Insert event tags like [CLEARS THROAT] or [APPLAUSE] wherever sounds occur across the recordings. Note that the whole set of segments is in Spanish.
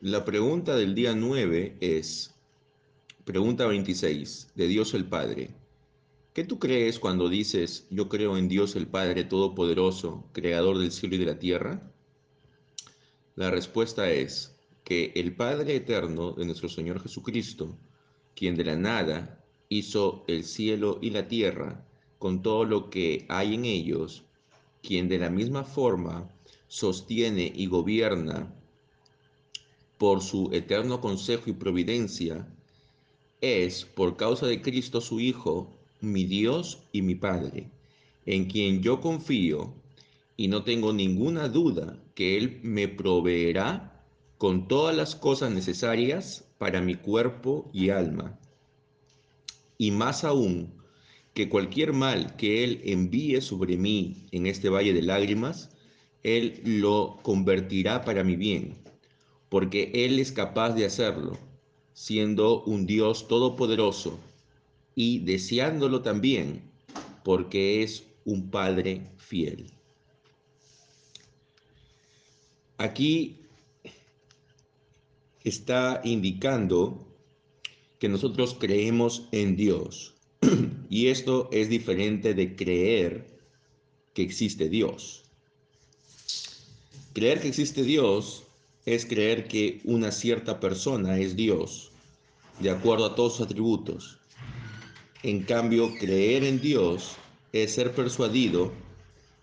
La pregunta del día 9 es, pregunta 26, de Dios el Padre. ¿Qué tú crees cuando dices, yo creo en Dios el Padre Todopoderoso, Creador del cielo y de la tierra? La respuesta es que el Padre Eterno de nuestro Señor Jesucristo, quien de la nada hizo el cielo y la tierra, con todo lo que hay en ellos, quien de la misma forma sostiene y gobierna por su eterno consejo y providencia, es, por causa de Cristo su Hijo, mi Dios y mi Padre, en quien yo confío y no tengo ninguna duda que Él me proveerá con todas las cosas necesarias para mi cuerpo y alma. Y más aún, que cualquier mal que Él envíe sobre mí en este valle de lágrimas, Él lo convertirá para mi bien porque Él es capaz de hacerlo, siendo un Dios todopoderoso y deseándolo también, porque es un Padre fiel. Aquí está indicando que nosotros creemos en Dios. [CLEARS THROAT] Y esto es diferente de creer que existe Dios. Creer que existe Dios es creer que una cierta persona es Dios, de acuerdo a todos sus atributos. En cambio, creer en Dios es ser persuadido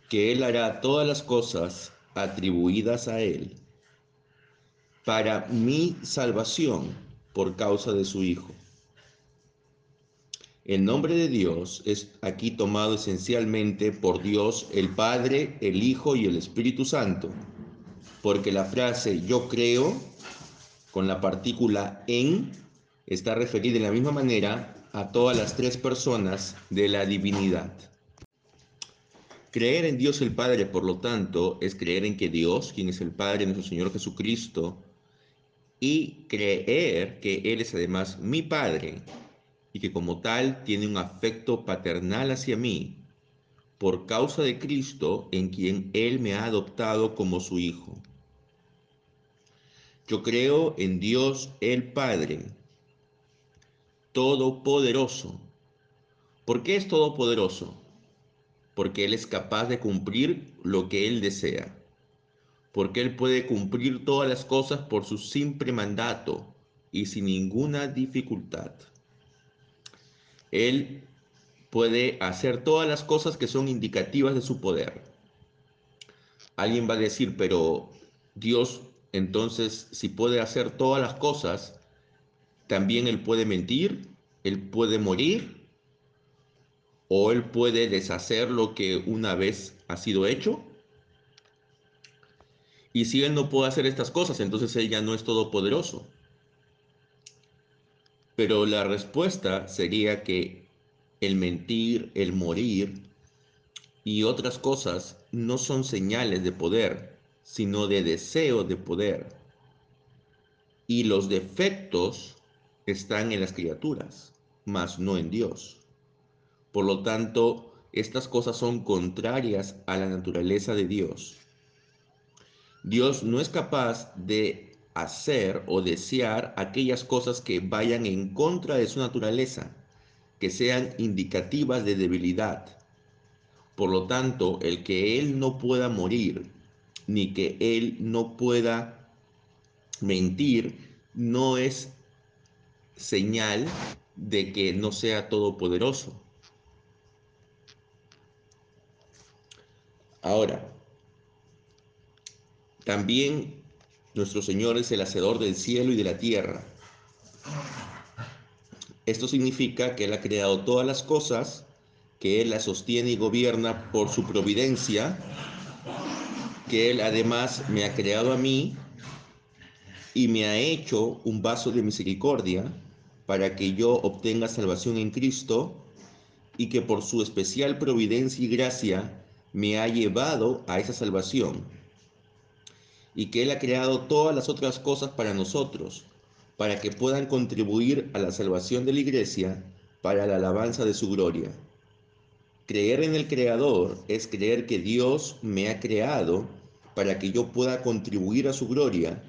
que Él hará todas las cosas atribuidas a Él para mi salvación por causa de su Hijo. El nombre de Dios es aquí tomado esencialmente por Dios el Padre, el Hijo y el Espíritu Santo porque la frase yo creo con la partícula en está referida de la misma manera a todas las tres personas de la divinidad. Creer en Dios el Padre, por lo tanto, es creer en que Dios, quien es el Padre nuestro Señor Jesucristo, y creer que Él es además mi Padre y que como tal tiene un afecto paternal hacia mí por causa de Cristo en quien Él me ha adoptado como su Hijo. Yo creo en Dios el Padre, todopoderoso. ¿Por qué es todopoderoso? Porque Él es capaz de cumplir lo que Él desea. Porque Él puede cumplir todas las cosas por su simple mandato y sin ninguna dificultad. Él puede hacer todas las cosas que son indicativas de su poder. Alguien va a decir, pero Dios entonces, si puede hacer todas las cosas, también él puede mentir, él puede morir, o él puede deshacer lo que una vez ha sido hecho. Y si él no puede hacer estas cosas, entonces él ya no es todopoderoso. Pero la respuesta sería que el mentir, el morir y otras cosas no son señales de poder, sino de deseo de poder. Y los defectos están en las criaturas, mas no en Dios. Por lo tanto, estas cosas son contrarias a la naturaleza de Dios. Dios no es capaz de hacer o desear aquellas cosas que vayan en contra de su naturaleza, que sean indicativas de debilidad. Por lo tanto, el que Él no pueda morir ni que Él no pueda mentir, no es señal de que no sea todopoderoso. Ahora, también nuestro Señor es el hacedor del cielo y de la tierra. Esto significa que Él ha creado todas las cosas, que Él las sostiene y gobierna por su providencia que Él además me ha creado a mí y me ha hecho un vaso de misericordia para que yo obtenga salvación en Cristo y que por su especial providencia y gracia me ha llevado a esa salvación y que Él ha creado todas las otras cosas para nosotros, para que puedan contribuir a la salvación de la iglesia para la alabanza de su gloria. Creer en el Creador es creer que Dios me ha creado para que yo pueda contribuir a su gloria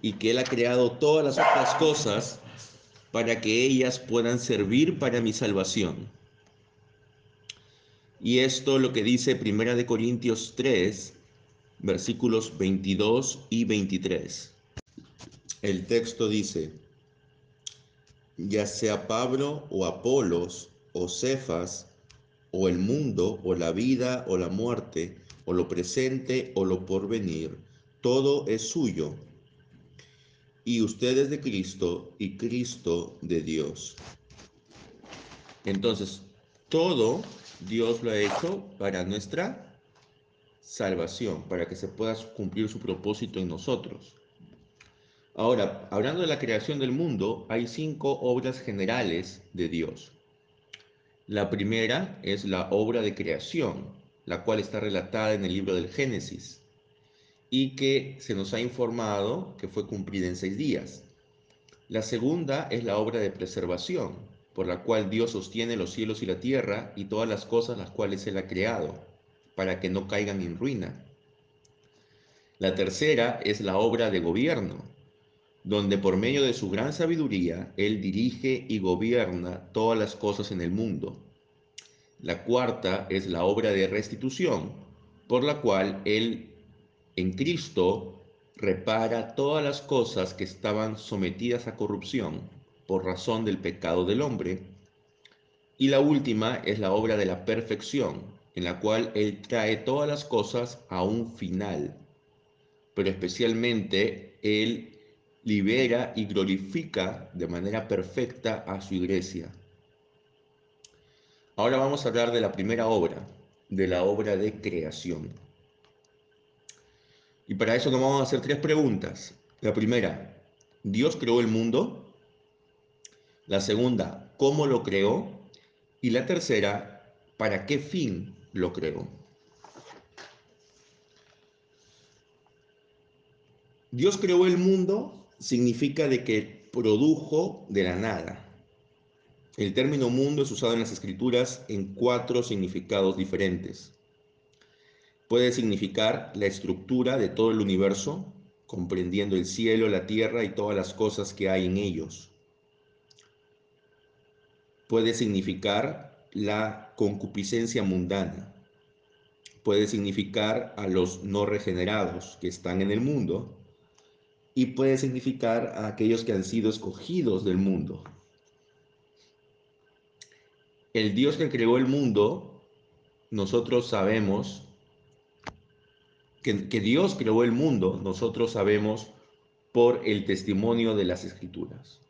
y que Él ha creado todas las otras cosas para que ellas puedan servir para mi salvación. Y esto lo que dice Primera de Corintios 3, versículos 22 y 23. El texto dice, ya sea Pablo o Apolos o Cefas o el mundo o la vida o la muerte o lo presente o lo porvenir, todo es suyo. Y ustedes de Cristo y Cristo de Dios. Entonces, todo Dios lo ha hecho para nuestra salvación, para que se pueda cumplir su propósito en nosotros. Ahora, hablando de la creación del mundo, hay cinco obras generales de Dios. La primera es la obra de creación, la cual está relatada en el libro del Génesis y que se nos ha informado que fue cumplida en seis días. La segunda es la obra de preservación, por la cual Dios sostiene los cielos y la tierra y todas las cosas las cuales Él ha creado, para que no caigan en ruina. La tercera es la obra de gobierno, donde por medio de su gran sabiduría Él dirige y gobierna todas las cosas en el mundo. La cuarta es la obra de restitución, por la cual Él en Cristo repara todas las cosas que estaban sometidas a corrupción por razón del pecado del hombre. Y la última es la obra de la perfección, en la cual Él trae todas las cosas a un final, pero especialmente Él libera y glorifica de manera perfecta a su iglesia. Ahora vamos a hablar de la primera obra, de la obra de creación. Y para eso nos vamos a hacer tres preguntas. La primera, ¿Dios creó el mundo? La segunda, ¿cómo lo creó? Y la tercera, ¿para qué fin lo creó? Dios creó el mundo significa de que produjo de la nada. El término mundo es usado en las escrituras en cuatro significados diferentes. Puede significar la estructura de todo el universo, comprendiendo el cielo, la tierra y todas las cosas que hay en ellos. Puede significar la concupiscencia mundana. Puede significar a los no regenerados que están en el mundo y puede significar a aquellos que han sido escogidos del mundo. El Dios que creó el mundo, nosotros sabemos que, que, Dios creó el mundo, nosotros sabemos por el testimonio de las escrituras.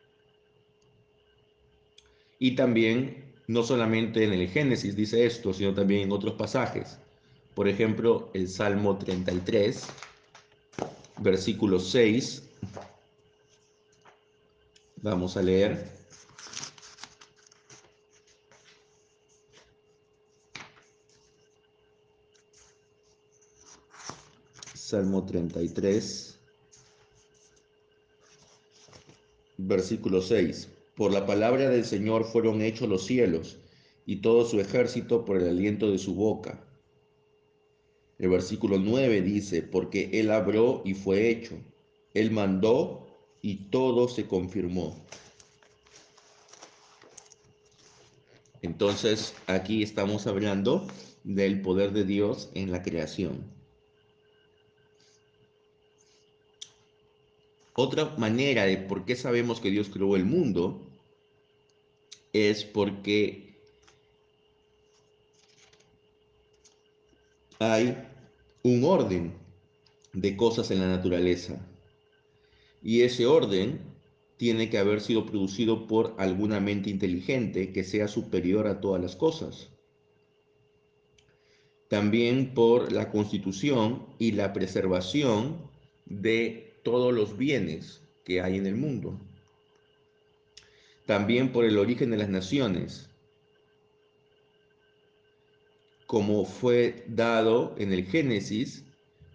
Y también, no solamente en el Génesis dice esto, sino también en otros pasajes. Por ejemplo, el Salmo 33, versículo 6. Vamos a leer. Salmo 33, versículo 6. Por la palabra del Señor fueron hechos los cielos y todo su ejército por el aliento de su boca. El versículo 9 dice, porque Él abrió y fue hecho, Él mandó y todo se confirmó. Entonces, aquí estamos hablando del poder de Dios en la creación. Otra manera de por qué sabemos que Dios creó el mundo es porque hay un orden de cosas en la naturaleza. Y ese orden tiene que haber sido producido por alguna mente inteligente que sea superior a todas las cosas. También por la constitución y la preservación de todos los bienes que hay en el mundo. También por el origen de las naciones, como fue dado en el Génesis,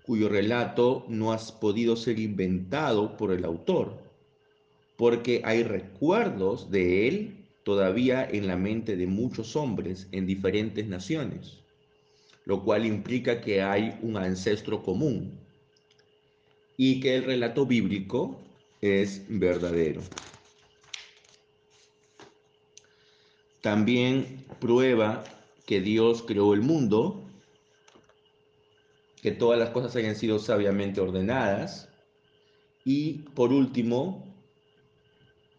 cuyo relato no ha podido ser inventado por el autor, porque hay recuerdos de él todavía en la mente de muchos hombres en diferentes naciones, lo cual implica que hay un ancestro común. y que el relato bíblico es verdadero. También prueba que Dios creó el mundo, que todas las cosas hayan sido sabiamente ordenadas y por último,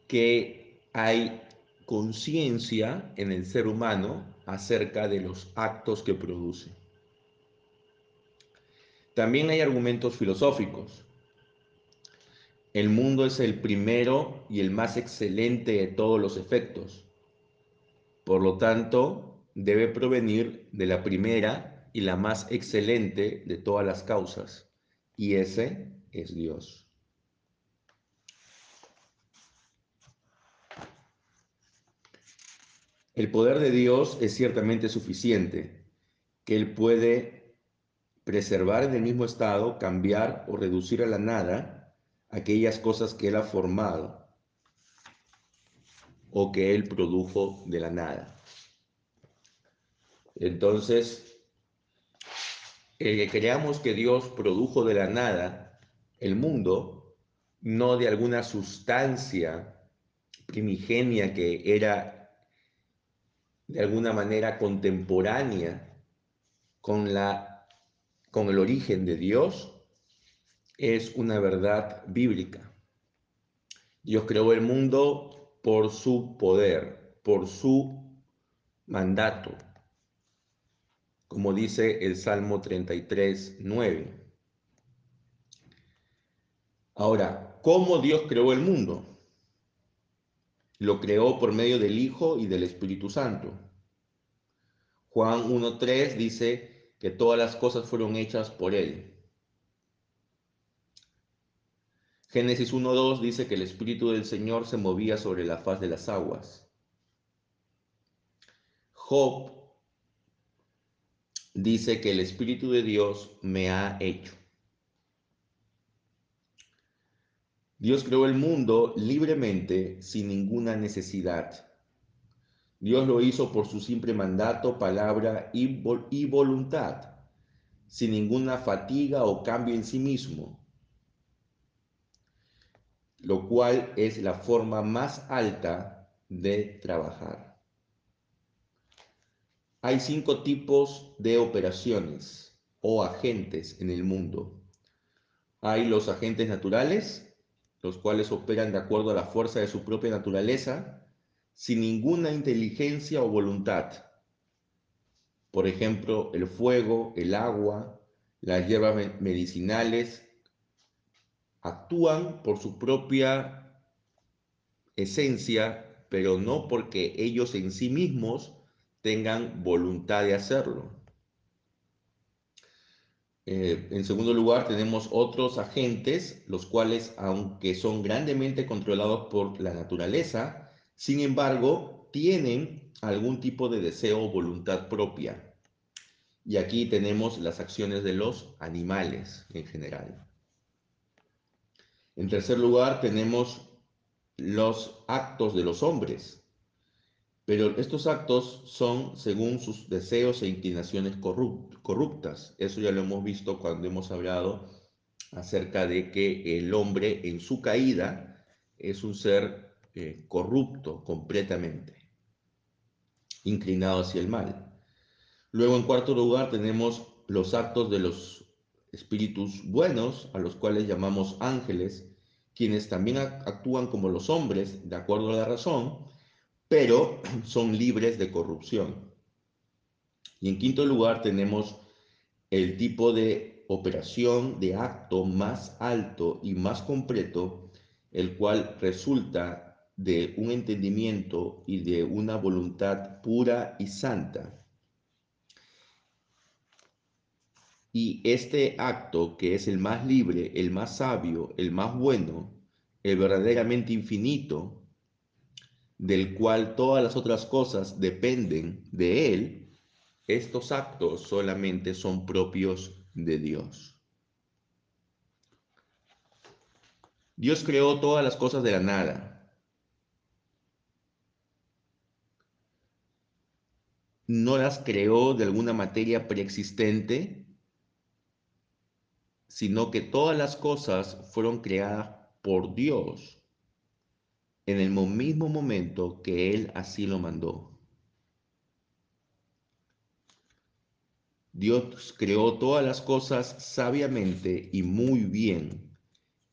que hay conciencia en el ser humano acerca de los actos que produce. También hay argumentos filosóficos. El mundo es el primero y el más excelente de todos los efectos. Por lo tanto, debe provenir de la primera y la más excelente de todas las causas, y ese es Dios. El poder de Dios es ciertamente suficiente, que Él puede preservar en el mismo estado, cambiar o reducir a la nada aquellas cosas que Él ha formado o que Él produjo de la nada. Entonces, el que creamos que Dios produjo de la nada el mundo, no de alguna sustancia primigenia que era de alguna manera contemporánea con, la, con el origen de Dios, es una verdad bíblica. Dios creó el mundo por su poder, por su mandato, como dice el Salmo 33, 9. Ahora, ¿cómo Dios creó el mundo? Lo creó por medio del Hijo y del Espíritu Santo. Juan 1.3 dice que todas las cosas fueron hechas por Él. Génesis 1.2 dice que el Espíritu del Señor se movía sobre la faz de las aguas. Job dice que el Espíritu de Dios me ha hecho. Dios creó el mundo libremente, sin ninguna necesidad. Dios lo hizo por su simple mandato, palabra y, voluntad, sin ninguna fatiga o cambio en sí mismo, lo cual es la forma más alta de trabajar. Hay cinco tipos de operaciones o agentes en el mundo. Hay los agentes naturales, los cuales operan de acuerdo a la fuerza de su propia naturaleza, sin ninguna inteligencia o voluntad. Por ejemplo, el fuego, el agua, las hierbas medicinales, actúan por su propia esencia, pero no porque ellos en sí mismos tengan voluntad de hacerlo. Eh, en segundo lugar, tenemos otros agentes, los cuales, aunque son grandemente controlados por la naturaleza, sin embargo, tienen algún tipo de deseo o voluntad propia. Y aquí tenemos las acciones de los animales en general. En tercer lugar, tenemos los actos de los hombres, pero estos actos son según sus deseos e inclinaciones corruptas. Eso ya lo hemos visto cuando hemos hablado acerca de que el hombre en su caída es un ser eh, corrupto completamente, inclinado hacia el mal. Luego, en cuarto lugar, tenemos los actos de los espíritus buenos, a los cuales llamamos ángeles, quienes también actúan como los hombres, de acuerdo a la razón, pero [CLEARS THROAT] son libres de corrupción. Y en quinto lugar tenemos el tipo de operación de acto más alto y más completo, el cual resulta de un entendimiento y de una voluntad pura y santa. Y este acto, que es el más libre, el más sabio, el más bueno, el verdaderamente infinito, del cual todas las otras cosas dependen de Él, estos actos solamente son propios de Dios. Dios creó todas las cosas de la nada. No las creó de alguna materia preexistente, sino que todas las cosas fueron creadas por Dios en el mismo momento que Él así lo mandó. Dios creó todas las cosas sabiamente y muy bien.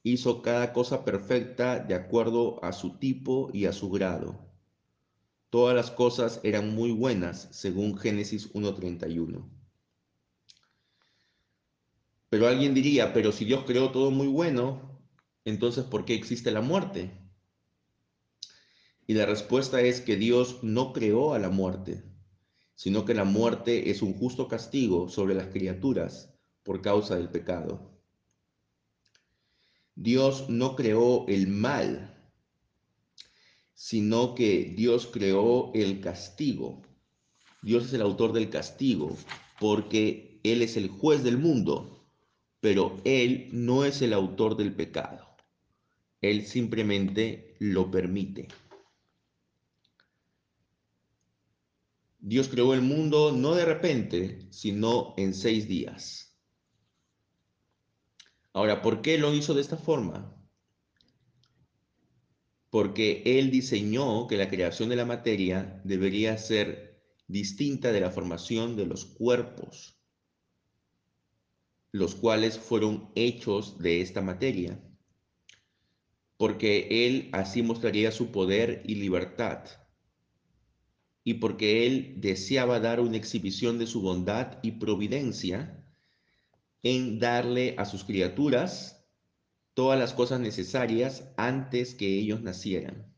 Hizo cada cosa perfecta de acuerdo a su tipo y a su grado. Todas las cosas eran muy buenas, según Génesis 1.31. Pero alguien diría, pero si Dios creó todo muy bueno, entonces ¿por qué existe la muerte? Y la respuesta es que Dios no creó a la muerte, sino que la muerte es un justo castigo sobre las criaturas por causa del pecado. Dios no creó el mal, sino que Dios creó el castigo. Dios es el autor del castigo, porque Él es el juez del mundo, pero Él no es el autor del pecado. Él simplemente lo permite. Dios creó el mundo no de repente, sino en seis días. Ahora, ¿por qué lo hizo de esta forma? Porque Él diseñó que la creación de la materia debería ser distinta de la formación de los cuerpos, los cuales fueron hechos de esta materia. Porque Él así mostraría su poder y libertad y porque él deseaba dar una exhibición de su bondad y providencia en darle a sus criaturas todas las cosas necesarias antes que ellos nacieran.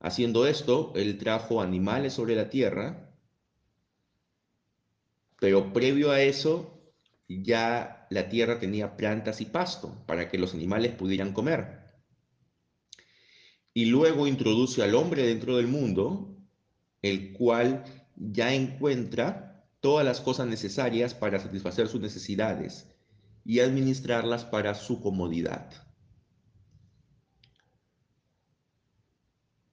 Haciendo esto, él trajo animales sobre la tierra, pero previo a eso ya la tierra tenía plantas y pasto para que los animales pudieran comer. Y luego introduce al hombre dentro del mundo el cual ya encuentra todas las cosas necesarias para satisfacer sus necesidades y administrarlas para su comodidad.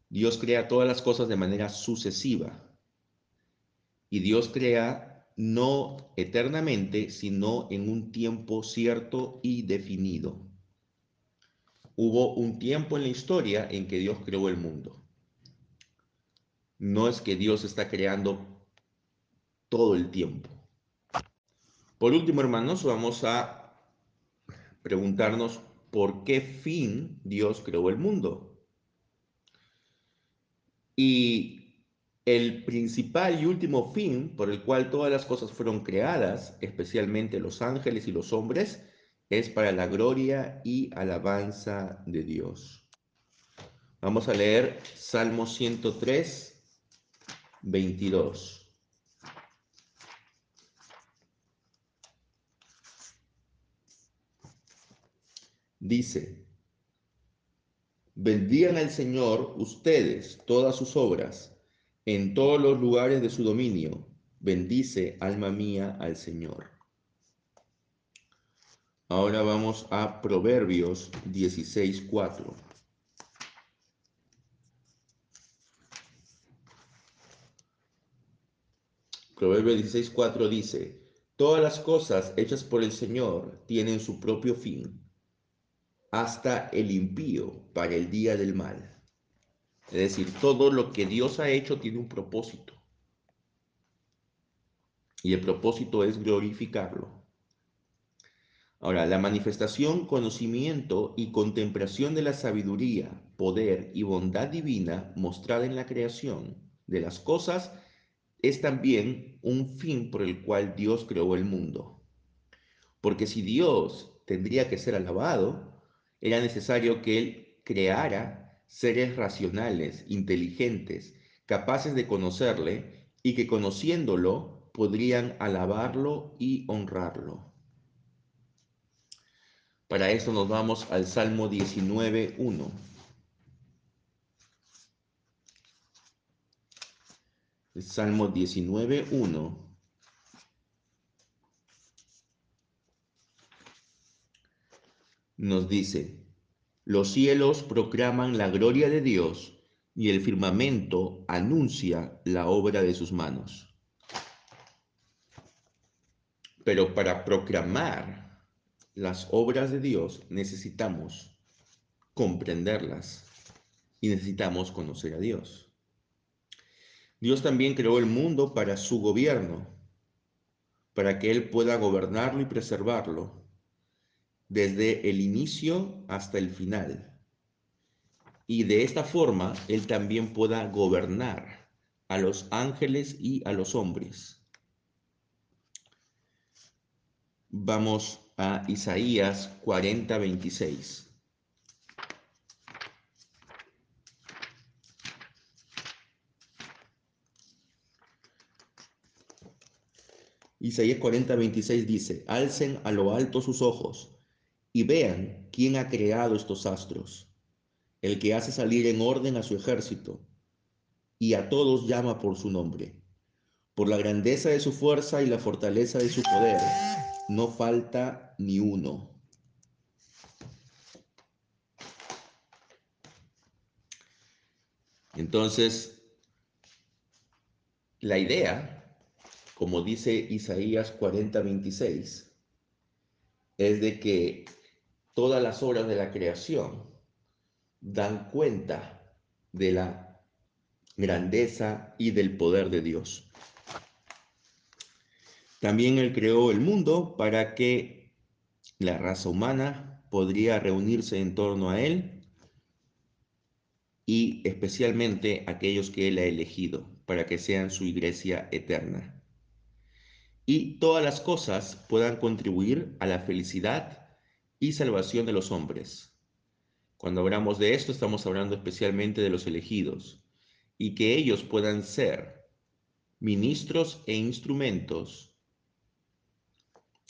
Dios crea todas las cosas de manera sucesiva y Dios crea no eternamente, sino en un tiempo cierto y definido. Hubo un tiempo en la historia en que Dios creó el mundo no es que Dios está creando todo el tiempo. Por último, hermanos, vamos a preguntarnos por qué fin Dios creó el mundo. Y el principal y último fin por el cual todas las cosas fueron creadas, especialmente los ángeles y los hombres, es para la gloria y alabanza de Dios. Vamos a leer Salmo 103, 22. Dice, bendigan al Señor ustedes todas sus obras, en todos los lugares de su dominio. Bendice, alma mía, al Señor. Ahora vamos a Proverbios 16.4. Proverbio 16.4 dice, todas las cosas hechas por el Señor tienen su propio fin, hasta el impío para el día del mal. Es decir, todo lo que Dios ha hecho tiene un propósito. Y el propósito es glorificarlo. Ahora, la manifestación, conocimiento y contemplación de la sabiduría, poder y bondad divina mostrada en la creación de las cosas es también un fin por el cual Dios creó el mundo. Porque si Dios tendría que ser alabado, era necesario que Él creara seres racionales, inteligentes, capaces de conocerle y que conociéndolo podrían alabarlo y honrarlo. Para esto nos vamos al Salmo 19.1. Salmo 19.1 nos dice, los cielos proclaman la gloria de Dios y el firmamento anuncia la obra de sus manos. Pero para proclamar las obras de Dios necesitamos comprenderlas y necesitamos conocer a Dios. Dios también creó el mundo para su gobierno, para que Él pueda gobernarlo y preservarlo desde el inicio hasta el final. Y de esta forma Él también pueda gobernar a los ángeles y a los hombres. Vamos a Isaías 40, 26. Isaías 40, 26 dice, alcen a lo alto sus ojos y vean quién ha creado estos astros, el que hace salir en orden a su ejército y a todos llama por su nombre. Por la grandeza de su fuerza y la fortaleza de su poder, no falta ni uno. Entonces, la idea como dice Isaías 40, 26, es de que todas las obras de la creación dan cuenta de la grandeza y del poder de Dios. También Él creó el mundo para que la raza humana podría reunirse en torno a Él y especialmente aquellos que Él ha elegido para que sean su iglesia eterna y todas las cosas puedan contribuir a la felicidad y salvación de los hombres. Cuando hablamos de esto, estamos hablando especialmente de los elegidos, y que ellos puedan ser ministros e instrumentos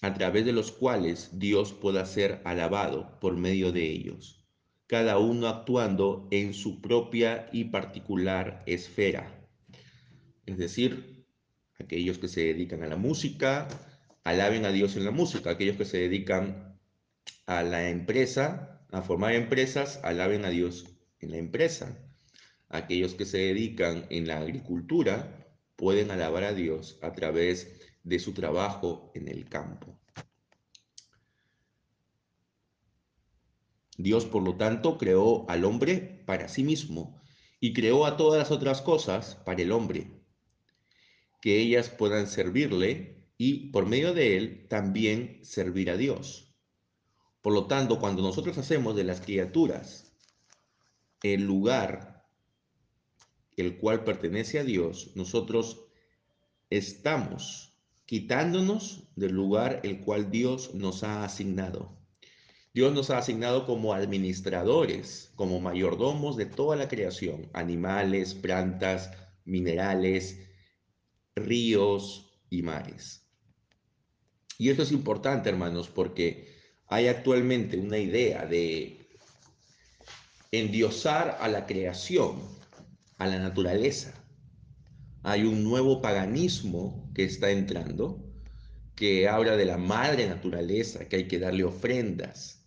a través de los cuales Dios pueda ser alabado por medio de ellos, cada uno actuando en su propia y particular esfera. Es decir, Aquellos que se dedican a la música, alaben a Dios en la música. Aquellos que se dedican a la empresa, a formar empresas, alaben a Dios en la empresa. Aquellos que se dedican en la agricultura pueden alabar a Dios a través de su trabajo en el campo. Dios, por lo tanto, creó al hombre para sí mismo y creó a todas las otras cosas para el hombre que ellas puedan servirle y por medio de él también servir a Dios. Por lo tanto, cuando nosotros hacemos de las criaturas el lugar el cual pertenece a Dios, nosotros estamos quitándonos del lugar el cual Dios nos ha asignado. Dios nos ha asignado como administradores, como mayordomos de toda la creación, animales, plantas, minerales, ríos y mares. Y esto es importante, hermanos, porque hay actualmente una idea de endiosar a la creación, a la naturaleza. Hay un nuevo paganismo que está entrando, que habla de la madre naturaleza, que hay que darle ofrendas,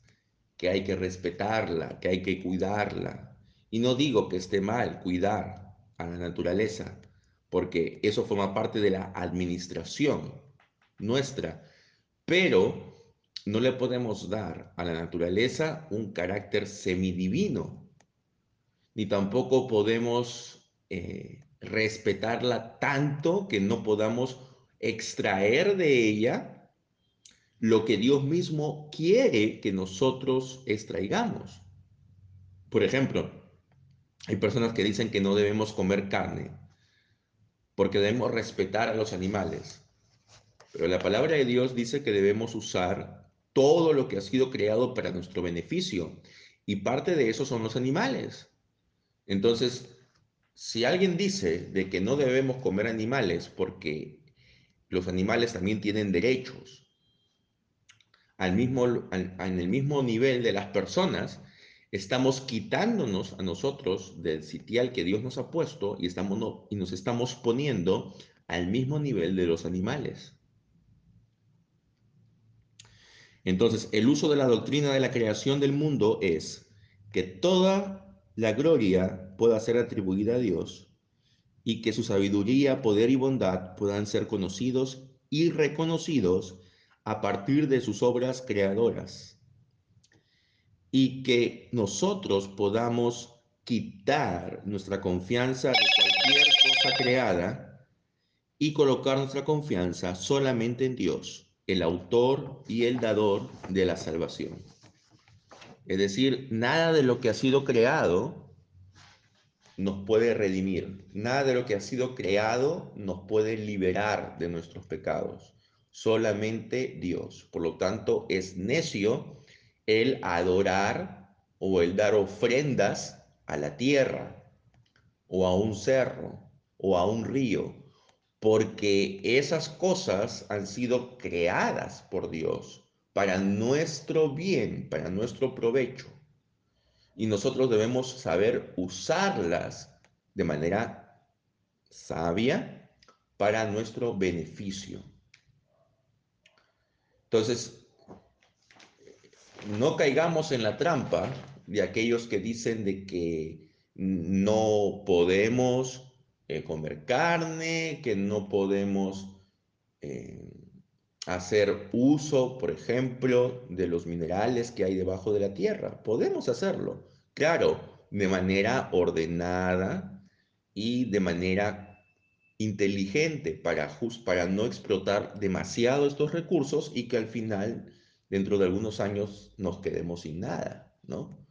que hay que respetarla, que hay que cuidarla. Y no digo que esté mal cuidar a la naturaleza, porque eso forma parte de la administración nuestra, pero no le podemos dar a la naturaleza un carácter semidivino, ni tampoco podemos eh, respetarla tanto que no podamos extraer de ella lo que Dios mismo quiere que nosotros extraigamos. Por ejemplo, hay personas que dicen que no debemos comer carne porque debemos respetar a los animales. Pero la palabra de Dios dice que debemos usar todo lo que ha sido creado para nuestro beneficio. Y parte de eso son los animales. Entonces, si alguien dice de que no debemos comer animales porque los animales también tienen derechos, al mismo, en el mismo nivel de las personas, estamos quitándonos a nosotros del sitial que Dios nos ha puesto y, estamos, y nos estamos poniendo al mismo nivel de los animales. Entonces, el uso de la doctrina de la creación del mundo es que toda la gloria pueda ser atribuida a Dios y que su sabiduría, poder y bondad puedan ser conocidos y reconocidos a partir de sus obras creadoras y que nosotros podamos quitar nuestra confianza de cualquier cosa creada y colocar nuestra confianza solamente en Dios, el autor y el dador de la salvación. Es decir, nada de lo que ha sido creado nos puede redimir, nada de lo que ha sido creado nos puede liberar de nuestros pecados, solamente Dios. Por lo tanto, es necio el adorar o el dar ofrendas a la tierra o a un cerro o a un río, porque esas cosas han sido creadas por Dios para nuestro bien, para nuestro provecho. Y nosotros debemos saber usarlas de manera sabia para nuestro beneficio. Entonces, no caigamos en la trampa de aquellos que dicen de que no podemos eh, comer carne, que no podemos eh, hacer uso, por ejemplo, de los minerales que hay debajo de la tierra. Podemos hacerlo, claro, de manera ordenada y de manera inteligente para, para no explotar demasiado estos recursos y que al final, dentro de algunos años, nos quedemos sin nada, ¿no?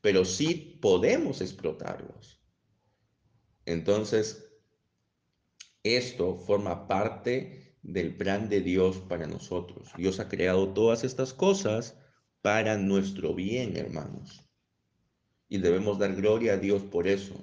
pero sí podemos explotarlos. Entonces, esto forma parte del plan de Dios para nosotros. Dios ha creado todas estas cosas para nuestro bien, hermanos. Y debemos dar gloria a Dios por eso.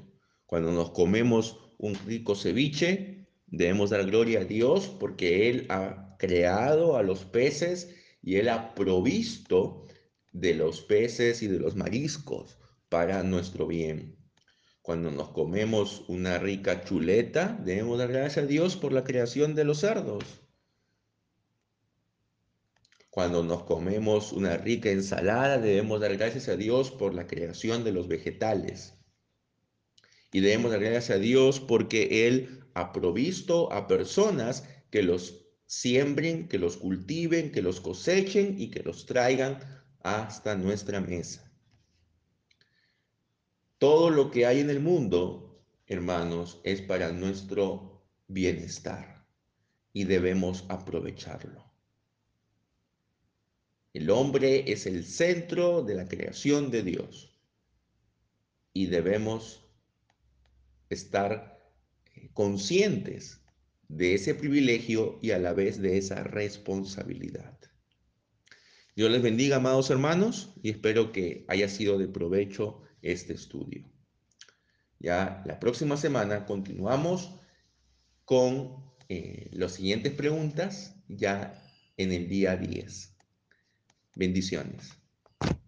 Cuando nos comemos un rico ceviche, debemos dar gloria a Dios porque Él ha creado a los peces y Él ha provisto de los peces y de los mariscos para nuestro bien. Cuando nos comemos una rica chuleta, debemos dar gracias a Dios por la creación de los cerdos. Cuando nos comemos una rica ensalada, debemos dar gracias a Dios por la creación de los vegetales. Y debemos dar gracias a Dios porque Él ha provisto a personas que los siembren, que los cultiven, que los cosechen y que los traigan hasta nuestra mesa. Todo lo que hay en el mundo, hermanos, es para nuestro bienestar y debemos aprovecharlo. El hombre es el centro de la creación de Dios y debemos estar eh, conscientes de ese privilegio y a la vez de esa responsabilidad. Dios les bendiga, amados hermanos, y espero que haya sido de provecho este estudio. Ya la próxima semana continuamos con eh, las siguientes preguntas ya en el día 10. Bendiciones.